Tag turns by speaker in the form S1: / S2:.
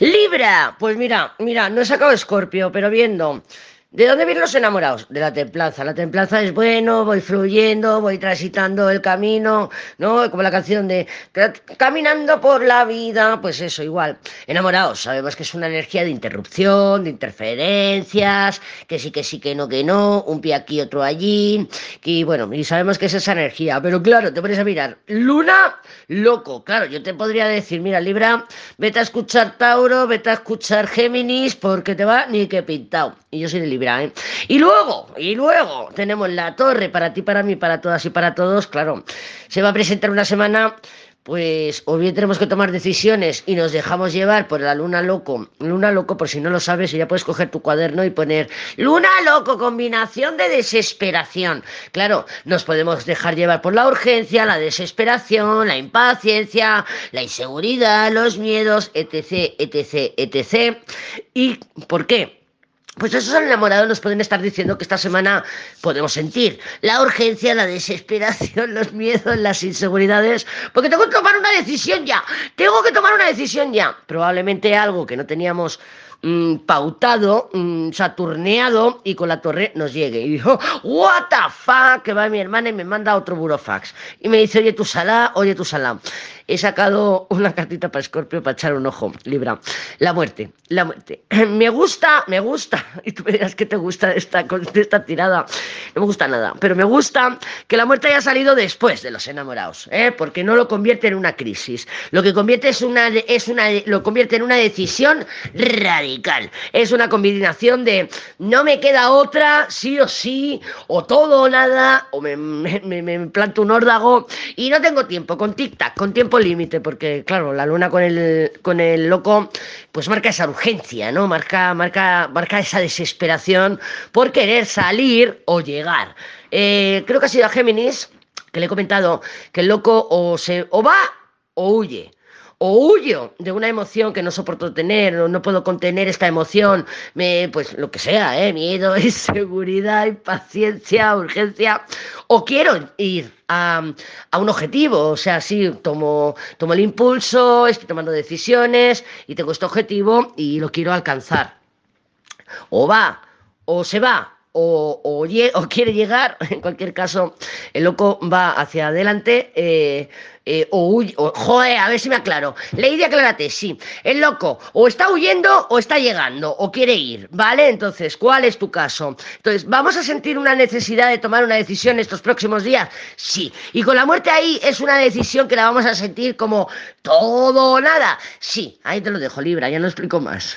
S1: Libra, pues mira, mira, no he sacado Escorpio, pero viendo ¿De dónde vienen los enamorados? De la templanza. La templanza es bueno, voy fluyendo, voy transitando el camino, ¿no? Como la canción de Caminando por la vida, pues eso, igual. Enamorados, sabemos que es una energía de interrupción, de interferencias, que sí, que sí, que no, que no, un pie aquí, otro allí, y bueno, y sabemos que es esa energía. Pero claro, te pones a mirar, Luna, loco, claro, yo te podría decir, mira, Libra, vete a escuchar Tauro, vete a escuchar Géminis, porque te va ni que pintado. Y yo soy de Libra. ¿Eh? Y luego, y luego tenemos la torre para ti, para mí, para todas y para todos. Claro, se va a presentar una semana pues o bien tenemos que tomar decisiones y nos dejamos llevar por la luna loco. Luna loco, por si no lo sabes, ya puedes coger tu cuaderno y poner luna loco, combinación de desesperación. Claro, nos podemos dejar llevar por la urgencia, la desesperación, la impaciencia, la inseguridad, los miedos, etc, etc, etc. ¿Y por qué? Pues esos enamorados nos pueden estar diciendo que esta semana podemos sentir la urgencia, la desesperación, los miedos, las inseguridades, porque tengo que tomar una decisión ya, tengo que tomar una decisión ya. Probablemente algo que no teníamos mm, pautado, mm, saturneado y con la torre nos llegue. Y dijo, what the fuck, que va mi hermana y me manda otro burofax. Y me dice, oye tu sala, oye tu sala he sacado una cartita para Scorpio para echar un ojo, Libra. La muerte, la muerte. Me gusta, me gusta, y tú me dirás que te gusta de esta, esta tirada. No me gusta nada, pero me gusta que la muerte haya salido después de los enamorados, ¿eh? porque no lo convierte en una crisis. Lo que convierte es una, es una, lo convierte en una decisión radical. Es una combinación de no me queda otra, sí o sí, o todo o nada, o me, me, me planto un órdago y no tengo tiempo, con tic-tac, con tiempo límite, porque claro, la luna con el, con el loco, pues marca esa urgencia, ¿no? Marca, marca, marca esa desesperación por querer salir o llegar. Eh, creo que ha sido a Géminis, que le he comentado que el loco o se o va o huye o huyo de una emoción que no soporto tener, o no puedo contener esta emoción, me, pues lo que sea, ¿eh? miedo, inseguridad, impaciencia, urgencia, o quiero ir a, a, un objetivo, o sea, sí, tomo, tomo el impulso, estoy tomando decisiones y tengo este objetivo y lo quiero alcanzar. O va, o se va, o, o, quiere llegar, en cualquier caso, el loco va hacia adelante eh, eh, o huye. O, joder, a ver si me aclaro. Lady, aclárate, sí. El loco o está huyendo o está llegando o quiere ir, ¿vale? Entonces, ¿cuál es tu caso? Entonces, ¿vamos a sentir una necesidad de tomar una decisión estos próximos días? Sí. Y con la muerte ahí es una decisión que la vamos a sentir como todo o nada. Sí, ahí te lo dejo, Libra, ya no explico más.